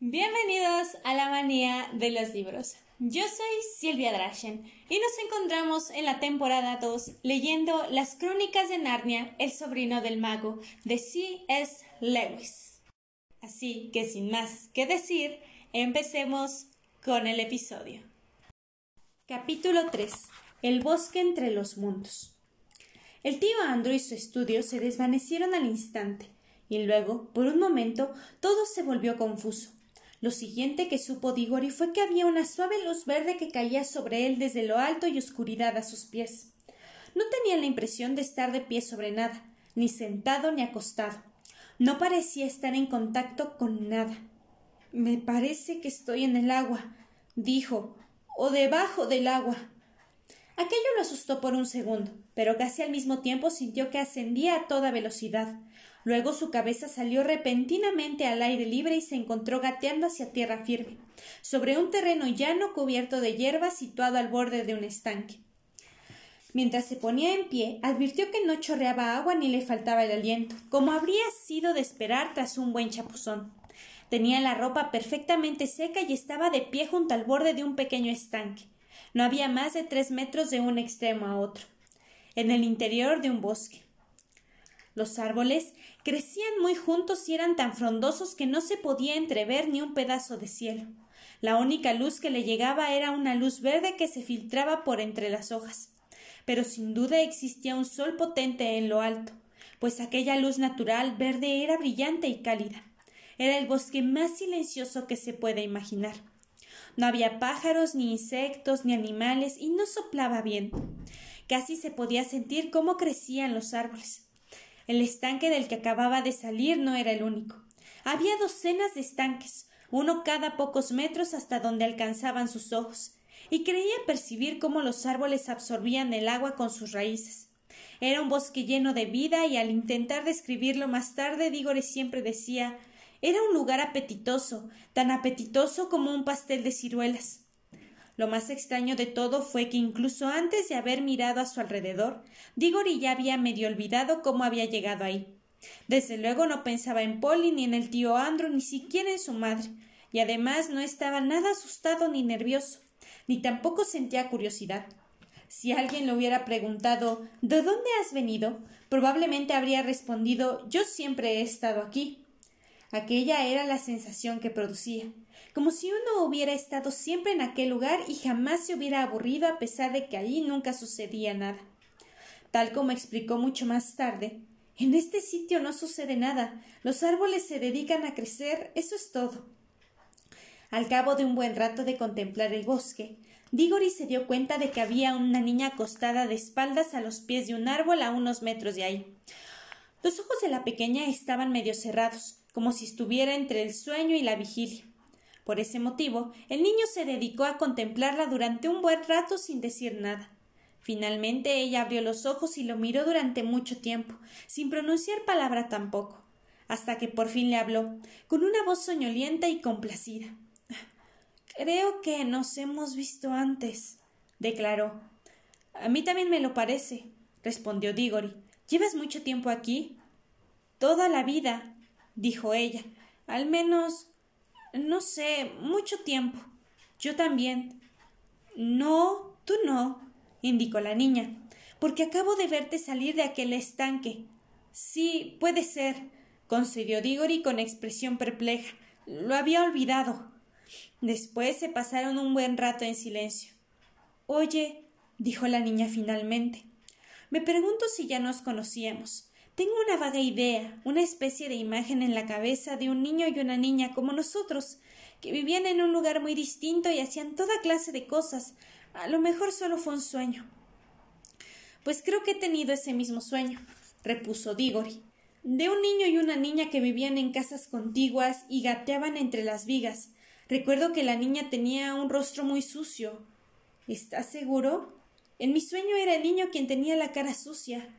Bienvenidos a la manía de los libros. Yo soy Silvia Drachen y nos encontramos en la temporada 2 leyendo Las Crónicas de Narnia, el sobrino del mago, de C.S. Lewis. Así que sin más que decir, empecemos con el episodio. Capítulo 3. El bosque entre los mundos. El tío Andrew y su estudio se desvanecieron al instante, y luego, por un momento, todo se volvió confuso. Lo siguiente que supo Digori fue que había una suave luz verde que caía sobre él desde lo alto y oscuridad a sus pies. No tenía la impresión de estar de pie sobre nada, ni sentado ni acostado. No parecía estar en contacto con nada. Me parece que estoy en el agua, dijo, o debajo del agua. Aquello lo asustó por un segundo, pero casi al mismo tiempo sintió que ascendía a toda velocidad. Luego su cabeza salió repentinamente al aire libre y se encontró gateando hacia tierra firme, sobre un terreno llano cubierto de hierba situado al borde de un estanque. Mientras se ponía en pie, advirtió que no chorreaba agua ni le faltaba el aliento, como habría sido de esperar tras un buen chapuzón. Tenía la ropa perfectamente seca y estaba de pie junto al borde de un pequeño estanque. No había más de tres metros de un extremo a otro, en el interior de un bosque. Los árboles crecían muy juntos y eran tan frondosos que no se podía entrever ni un pedazo de cielo. La única luz que le llegaba era una luz verde que se filtraba por entre las hojas. Pero sin duda existía un sol potente en lo alto, pues aquella luz natural verde era brillante y cálida. Era el bosque más silencioso que se puede imaginar. No había pájaros, ni insectos, ni animales, y no soplaba viento. Casi se podía sentir cómo crecían los árboles. El estanque del que acababa de salir no era el único. Había docenas de estanques, uno cada pocos metros hasta donde alcanzaban sus ojos, y creía percibir cómo los árboles absorbían el agua con sus raíces. Era un bosque lleno de vida y al intentar describirlo más tarde Dígore siempre decía era un lugar apetitoso, tan apetitoso como un pastel de ciruelas. Lo más extraño de todo fue que incluso antes de haber mirado a su alrededor, Digori ya había medio olvidado cómo había llegado ahí. Desde luego no pensaba en Polly ni en el tío Andrew ni siquiera en su madre, y además no estaba nada asustado ni nervioso, ni tampoco sentía curiosidad. Si alguien le hubiera preguntado ¿De dónde has venido? probablemente habría respondido Yo siempre he estado aquí. Aquella era la sensación que producía como si uno hubiera estado siempre en aquel lugar y jamás se hubiera aburrido a pesar de que allí nunca sucedía nada. Tal como explicó mucho más tarde, en este sitio no sucede nada, los árboles se dedican a crecer, eso es todo. Al cabo de un buen rato de contemplar el bosque, Digori se dio cuenta de que había una niña acostada de espaldas a los pies de un árbol a unos metros de ahí. Los ojos de la pequeña estaban medio cerrados, como si estuviera entre el sueño y la vigilia. Por ese motivo, el niño se dedicó a contemplarla durante un buen rato sin decir nada. Finalmente ella abrió los ojos y lo miró durante mucho tiempo, sin pronunciar palabra tampoco, hasta que por fin le habló, con una voz soñolienta y complacida. Creo que nos hemos visto antes, declaró. A mí también me lo parece, respondió Digori. ¿Llevas mucho tiempo aquí? Toda la vida, dijo ella. Al menos no sé, mucho tiempo. Yo también. No, tú no, indicó la niña, porque acabo de verte salir de aquel estanque. Sí, puede ser, concedió Digori con expresión perpleja. Lo había olvidado. Después se pasaron un buen rato en silencio. Oye, dijo la niña finalmente, me pregunto si ya nos conocíamos. Tengo una vaga idea, una especie de imagen en la cabeza de un niño y una niña como nosotros, que vivían en un lugar muy distinto y hacían toda clase de cosas. A lo mejor solo fue un sueño. Pues creo que he tenido ese mismo sueño, repuso Digori, de un niño y una niña que vivían en casas contiguas y gateaban entre las vigas. Recuerdo que la niña tenía un rostro muy sucio. ¿Estás seguro? En mi sueño era el niño quien tenía la cara sucia.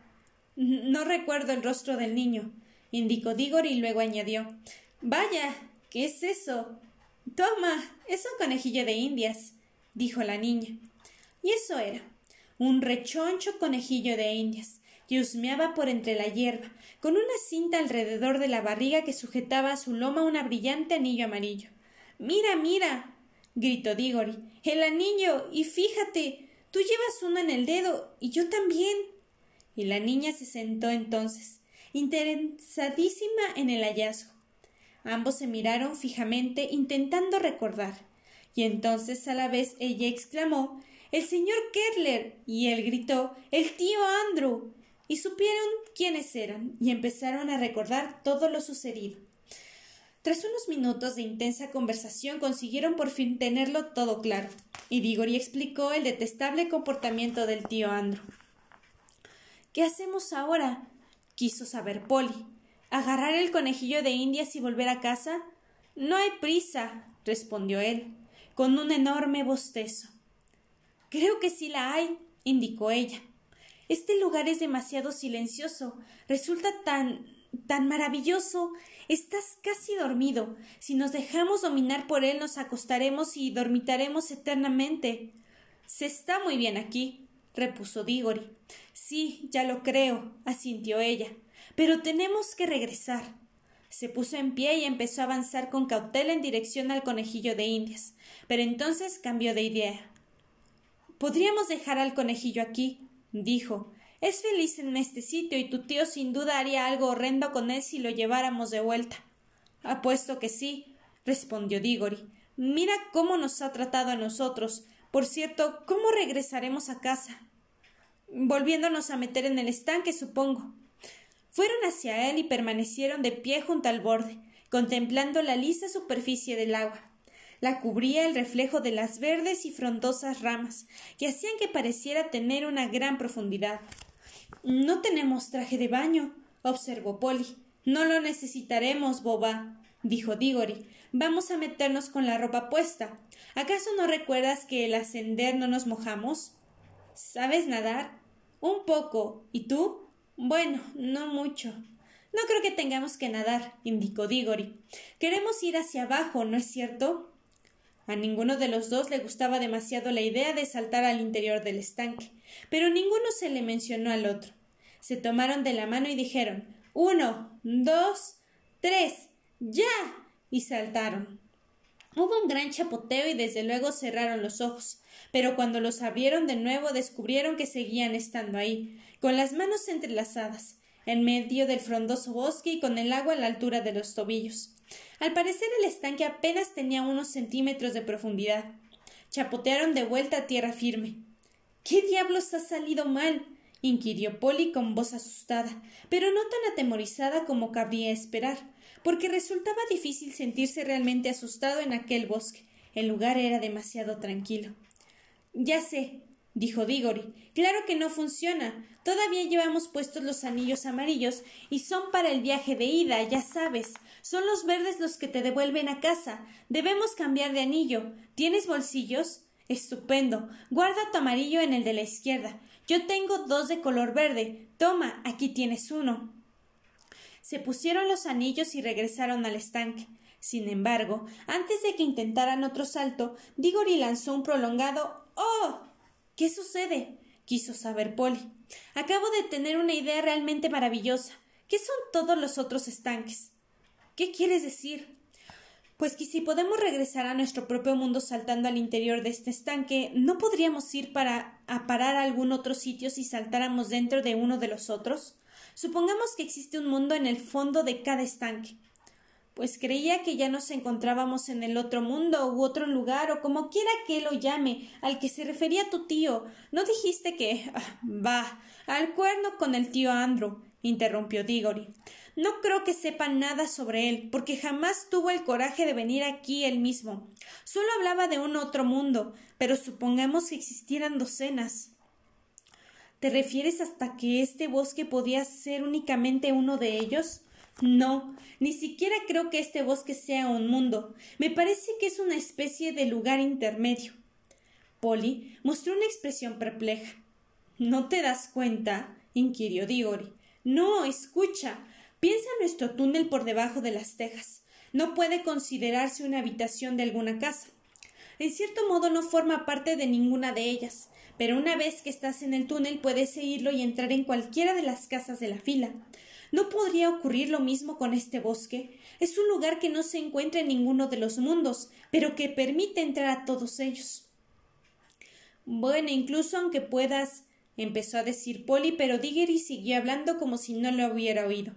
No recuerdo el rostro del niño, indicó Digor y luego añadió Vaya. ¿Qué es eso? Toma. es un conejillo de indias, dijo la niña. Y eso era un rechoncho conejillo de indias, que husmeaba por entre la hierba, con una cinta alrededor de la barriga que sujetaba a su loma un brillante anillo amarillo. Mira, mira. gritó Digori. El anillo. Y fíjate. Tú llevas uno en el dedo. Y yo también. Y la niña se sentó entonces, interesadísima en el hallazgo. Ambos se miraron fijamente, intentando recordar. Y entonces a la vez ella exclamó El señor Kettler. y él gritó El tío Andrew. y supieron quiénes eran, y empezaron a recordar todo lo sucedido. Tras unos minutos de intensa conversación consiguieron por fin tenerlo todo claro, y Diggory explicó el detestable comportamiento del tío Andrew. ¿Qué hacemos ahora? quiso saber Polly. ¿Agarrar el conejillo de indias y volver a casa? No hay prisa, respondió él, con un enorme bostezo. Creo que sí la hay, indicó ella. Este lugar es demasiado silencioso. Resulta tan tan maravilloso. Estás casi dormido. Si nos dejamos dominar por él nos acostaremos y dormitaremos eternamente. Se está muy bien aquí, repuso Digori. Sí, ya lo creo, asintió ella. Pero tenemos que regresar. Se puso en pie y empezó a avanzar con cautela en dirección al conejillo de Indias. Pero entonces cambió de idea. Podríamos dejar al conejillo aquí, dijo. Es feliz en este sitio y tu tío sin duda haría algo horrendo con él si lo lleváramos de vuelta. Apuesto que sí, respondió Digori. Mira cómo nos ha tratado a nosotros. Por cierto, ¿cómo regresaremos a casa? Volviéndonos a meter en el estanque, supongo. Fueron hacia él y permanecieron de pie junto al borde, contemplando la lisa superficie del agua. La cubría el reflejo de las verdes y frondosas ramas, que hacían que pareciera tener una gran profundidad. No tenemos traje de baño, observó Polly. No lo necesitaremos, boba, dijo Diggory. Vamos a meternos con la ropa puesta. ¿Acaso no recuerdas que el ascender no nos mojamos? ¿Sabes nadar? Un poco. ¿Y tú? Bueno, no mucho. No creo que tengamos que nadar, indicó Diggory. Queremos ir hacia abajo, ¿no es cierto? A ninguno de los dos le gustaba demasiado la idea de saltar al interior del estanque, pero ninguno se le mencionó al otro. Se tomaron de la mano y dijeron Uno, dos, tres, ya. y saltaron. Hubo un gran chapoteo y desde luego cerraron los ojos, pero cuando los abrieron de nuevo descubrieron que seguían estando ahí, con las manos entrelazadas, en medio del frondoso bosque y con el agua a la altura de los tobillos. Al parecer el estanque apenas tenía unos centímetros de profundidad. Chapotearon de vuelta a tierra firme. ¿Qué diablos ha salido mal? inquirió Polly con voz asustada, pero no tan atemorizada como cabría esperar, porque resultaba difícil sentirse realmente asustado en aquel bosque. El lugar era demasiado tranquilo. Ya sé, dijo Diggory. Claro que no funciona. Todavía llevamos puestos los anillos amarillos y son para el viaje de ida, ya sabes. Son los verdes los que te devuelven a casa. Debemos cambiar de anillo. ¿Tienes bolsillos? Estupendo. Guarda tu amarillo en el de la izquierda. Yo tengo dos de color verde. Toma, aquí tienes uno. Se pusieron los anillos y regresaron al estanque. Sin embargo, antes de que intentaran otro salto, Diggory lanzó un prolongado ¡Oh! ¿Qué sucede? quiso saber Polly. Acabo de tener una idea realmente maravillosa. ¿Qué son todos los otros estanques? ¿Qué quieres decir? Pues que si podemos regresar a nuestro propio mundo saltando al interior de este estanque, ¿no podríamos ir para a parar a algún otro sitio si saltáramos dentro de uno de los otros? Supongamos que existe un mundo en el fondo de cada estanque pues creía que ya nos encontrábamos en el otro mundo u otro lugar o como quiera que lo llame, al que se refería tu tío. ¿No dijiste que... va. al cuerno con el tío Andrew, interrumpió Diggory. No creo que sepa nada sobre él, porque jamás tuvo el coraje de venir aquí él mismo. Solo hablaba de un otro mundo, pero supongamos que existieran docenas. ¿Te refieres hasta que este bosque podía ser únicamente uno de ellos? No, ni siquiera creo que este bosque sea un mundo. Me parece que es una especie de lugar intermedio. Polly mostró una expresión perpleja. ¿No te das cuenta? inquirió Digori. No, escucha. Piensa en nuestro túnel por debajo de las tejas. No puede considerarse una habitación de alguna casa. En cierto modo no forma parte de ninguna de ellas, pero una vez que estás en el túnel puedes seguirlo y entrar en cualquiera de las casas de la fila. ¿No podría ocurrir lo mismo con este bosque? Es un lugar que no se encuentra en ninguno de los mundos, pero que permite entrar a todos ellos. Bueno, incluso aunque puedas, empezó a decir Polly, pero Diggery siguió hablando como si no lo hubiera oído.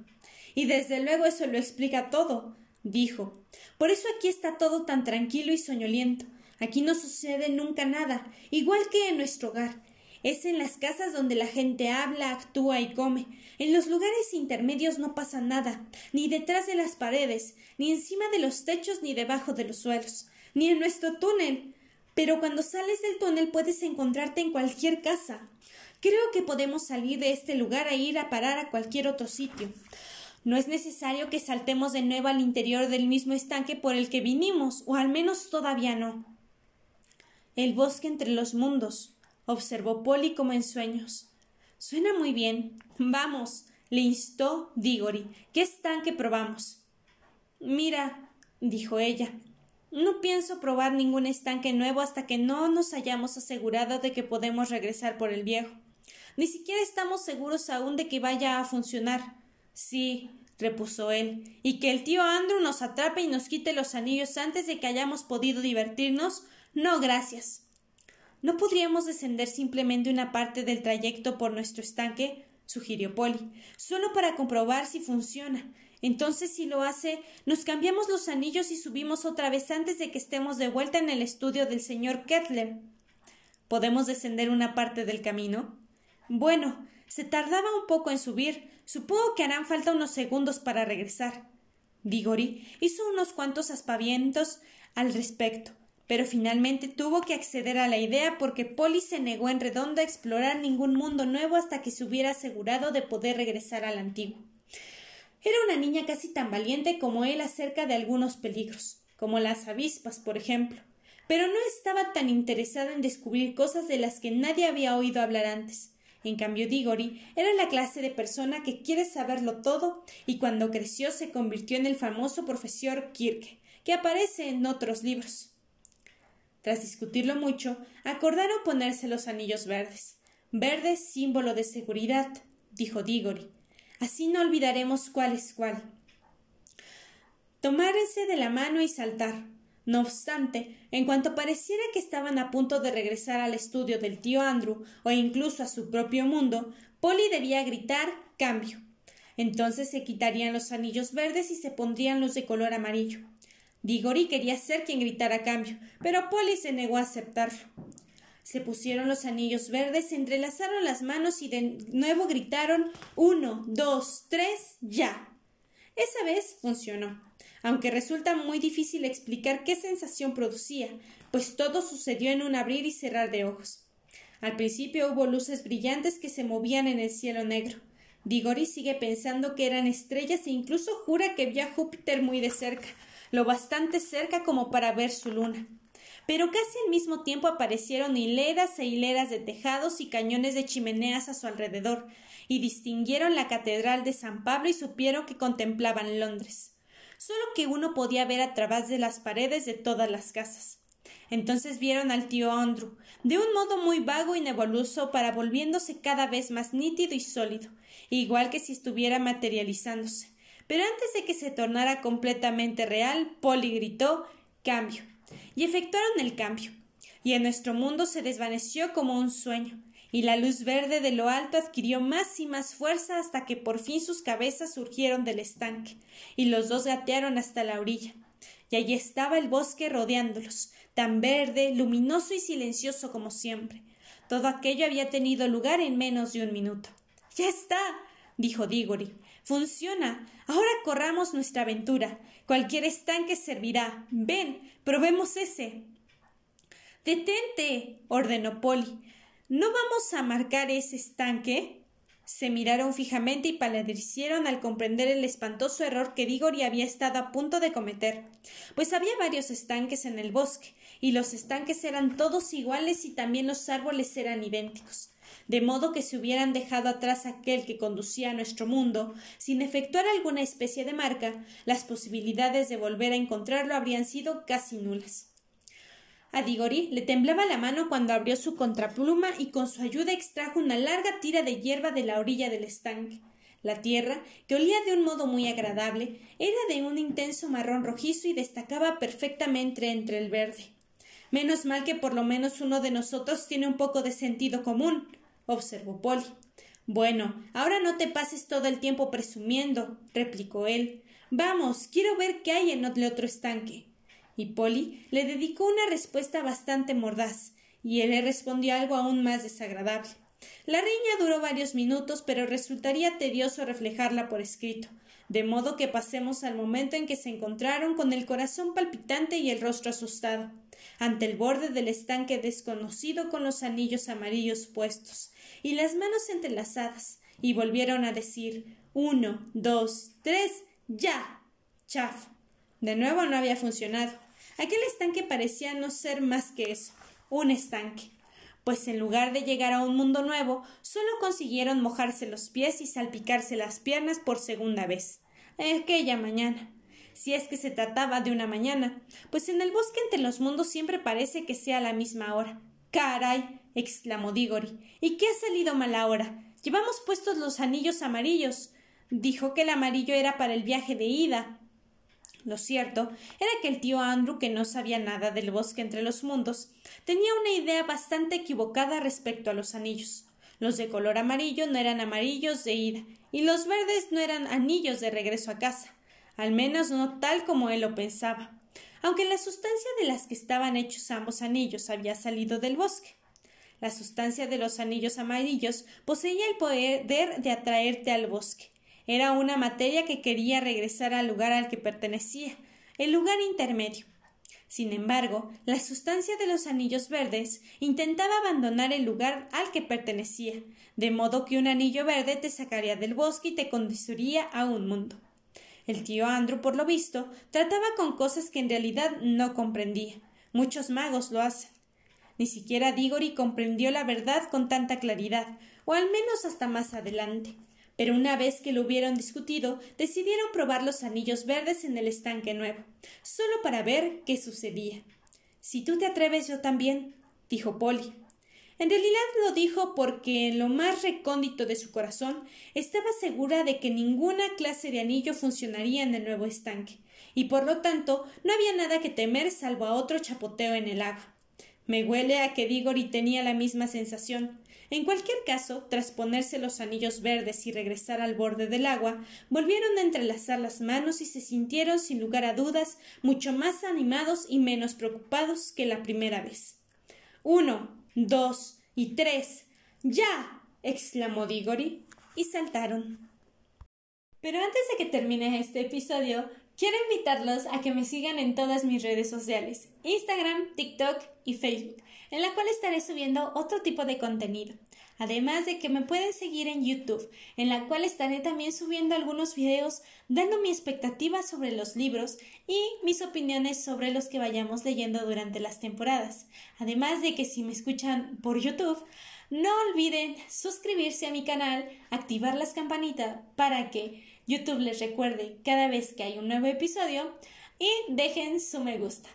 Y desde luego eso lo explica todo, dijo. Por eso aquí está todo tan tranquilo y soñoliento. Aquí no sucede nunca nada, igual que en nuestro hogar. Es en las casas donde la gente habla, actúa y come. En los lugares intermedios no pasa nada, ni detrás de las paredes, ni encima de los techos, ni debajo de los suelos, ni en nuestro túnel. Pero cuando sales del túnel puedes encontrarte en cualquier casa. Creo que podemos salir de este lugar e ir a parar a cualquier otro sitio. No es necesario que saltemos de nuevo al interior del mismo estanque por el que vinimos, o al menos todavía no. El bosque entre los mundos, observó Polly como en sueños. Suena muy bien. Vamos, le instó Diggory. ¿Qué estanque probamos? Mira, dijo ella, no pienso probar ningún estanque nuevo hasta que no nos hayamos asegurado de que podemos regresar por el viejo. Ni siquiera estamos seguros aún de que vaya a funcionar. Sí, repuso él, y que el tío Andrew nos atrape y nos quite los anillos antes de que hayamos podido divertirnos. No, gracias. ¿No podríamos descender simplemente una parte del trayecto por nuestro estanque? sugirió Polly, solo para comprobar si funciona. Entonces, si lo hace, nos cambiamos los anillos y subimos otra vez antes de que estemos de vuelta en el estudio del señor Kettler. ¿Podemos descender una parte del camino? Bueno, se tardaba un poco en subir. Supongo que harán falta unos segundos para regresar. Diggory hizo unos cuantos aspavientos al respecto, pero finalmente tuvo que acceder a la idea porque Polly se negó en redondo a explorar ningún mundo nuevo hasta que se hubiera asegurado de poder regresar al antiguo. Era una niña casi tan valiente como él acerca de algunos peligros, como las avispas, por ejemplo, pero no estaba tan interesada en descubrir cosas de las que nadie había oído hablar antes. En cambio, Diggory era la clase de persona que quiere saberlo todo y cuando creció se convirtió en el famoso profesor Kirke, que aparece en otros libros. Tras discutirlo mucho, acordaron ponerse los anillos verdes. Verde símbolo de seguridad, dijo Diggory. Así no olvidaremos cuál es cuál. Tomárense de la mano y saltar. No obstante, en cuanto pareciera que estaban a punto de regresar al estudio del tío Andrew o incluso a su propio mundo, Polly debía gritar cambio. Entonces se quitarían los anillos verdes y se pondrían los de color amarillo. Diggory quería ser quien gritara cambio, pero Polly se negó a aceptarlo. Se pusieron los anillos verdes, se entrelazaron las manos y de nuevo gritaron uno, dos, tres, ya. Esa vez funcionó, aunque resulta muy difícil explicar qué sensación producía, pues todo sucedió en un abrir y cerrar de ojos. Al principio hubo luces brillantes que se movían en el cielo negro. Diggory sigue pensando que eran estrellas e incluso jura que vio a Júpiter muy de cerca, lo bastante cerca como para ver su luna. Pero casi al mismo tiempo aparecieron hileras e hileras de tejados y cañones de chimeneas a su alrededor, y distinguieron la catedral de San Pablo y supieron que contemplaban Londres. Solo que uno podía ver a través de las paredes de todas las casas. Entonces vieron al tío Andrew, de un modo muy vago y nebuloso, para volviéndose cada vez más nítido y sólido, igual que si estuviera materializándose. Pero antes de que se tornara completamente real, Polly gritó cambio. Y efectuaron el cambio. Y en nuestro mundo se desvaneció como un sueño, y la luz verde de lo alto adquirió más y más fuerza hasta que por fin sus cabezas surgieron del estanque, y los dos gatearon hasta la orilla. Y allí estaba el bosque rodeándolos, tan verde, luminoso y silencioso como siempre. Todo aquello había tenido lugar en menos de un minuto. Ya está, dijo Diggory. Funciona. Ahora corramos nuestra aventura. Cualquier estanque servirá. Ven, probemos ese. Detente, ordenó Polly. ¿No vamos a marcar ese estanque? Se miraron fijamente y paladicieron al comprender el espantoso error que Diggory había estado a punto de cometer, pues había varios estanques en el bosque, y los estanques eran todos iguales y también los árboles eran idénticos de modo que si hubieran dejado atrás aquel que conducía a nuestro mundo, sin efectuar alguna especie de marca, las posibilidades de volver a encontrarlo habrían sido casi nulas. A Digori le temblaba la mano cuando abrió su contrapluma y con su ayuda extrajo una larga tira de hierba de la orilla del estanque. La tierra, que olía de un modo muy agradable, era de un intenso marrón rojizo y destacaba perfectamente entre el verde. Menos mal que por lo menos uno de nosotros tiene un poco de sentido común, observó Polly. Bueno, ahora no te pases todo el tiempo presumiendo, replicó él. Vamos, quiero ver qué hay en el otro estanque. Y Polly le dedicó una respuesta bastante mordaz, y él le respondió algo aún más desagradable. La riña duró varios minutos, pero resultaría tedioso reflejarla por escrito, de modo que pasemos al momento en que se encontraron con el corazón palpitante y el rostro asustado, ante el borde del estanque desconocido con los anillos amarillos puestos, y las manos entrelazadas, y volvieron a decir uno, dos, tres, ya. chaf. De nuevo no había funcionado. Aquel estanque parecía no ser más que eso, un estanque pues en lugar de llegar a un mundo nuevo, solo consiguieron mojarse los pies y salpicarse las piernas por segunda vez. Aquella mañana. Si es que se trataba de una mañana, pues en el bosque entre los mundos siempre parece que sea la misma hora. Caray. exclamó Digori. ¿Y qué ha salido mal ahora? Llevamos puestos los anillos amarillos. Dijo que el amarillo era para el viaje de ida. Lo cierto era que el tío Andrew, que no sabía nada del bosque entre los mundos, tenía una idea bastante equivocada respecto a los anillos. Los de color amarillo no eran amarillos de ida, y los verdes no eran anillos de regreso a casa, al menos no tal como él lo pensaba, aunque la sustancia de las que estaban hechos ambos anillos había salido del bosque. La sustancia de los anillos amarillos poseía el poder de atraerte al bosque, era una materia que quería regresar al lugar al que pertenecía, el lugar intermedio. Sin embargo, la sustancia de los anillos verdes intentaba abandonar el lugar al que pertenecía, de modo que un anillo verde te sacaría del bosque y te conduciría a un mundo. El tío Andrew, por lo visto, trataba con cosas que en realidad no comprendía. Muchos magos lo hacen. Ni siquiera Diggory comprendió la verdad con tanta claridad, o al menos hasta más adelante pero una vez que lo hubieron discutido, decidieron probar los anillos verdes en el estanque nuevo, solo para ver qué sucedía. Si tú te atreves, yo también, dijo Polly. En realidad lo dijo porque en lo más recóndito de su corazón estaba segura de que ninguna clase de anillo funcionaría en el nuevo estanque, y por lo tanto no había nada que temer salvo a otro chapoteo en el agua. Me huele a que Diggory tenía la misma sensación, en cualquier caso, tras ponerse los anillos verdes y regresar al borde del agua, volvieron a entrelazar las manos y se sintieron, sin lugar a dudas, mucho más animados y menos preocupados que la primera vez. Uno, dos y tres. ¡Ya! exclamó Diggory, y saltaron. Pero antes de que termine este episodio, quiero invitarlos a que me sigan en todas mis redes sociales, Instagram, TikTok y Facebook en la cual estaré subiendo otro tipo de contenido. Además de que me pueden seguir en YouTube, en la cual estaré también subiendo algunos videos dando mi expectativa sobre los libros y mis opiniones sobre los que vayamos leyendo durante las temporadas. Además de que si me escuchan por YouTube, no olviden suscribirse a mi canal, activar las campanitas para que YouTube les recuerde cada vez que hay un nuevo episodio y dejen su me gusta.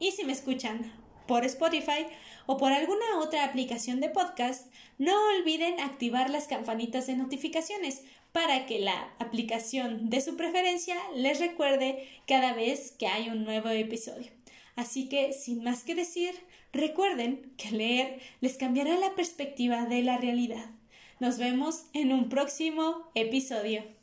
Y si me escuchan por Spotify, o por alguna otra aplicación de podcast, no olviden activar las campanitas de notificaciones para que la aplicación de su preferencia les recuerde cada vez que hay un nuevo episodio. Así que, sin más que decir, recuerden que leer les cambiará la perspectiva de la realidad. Nos vemos en un próximo episodio.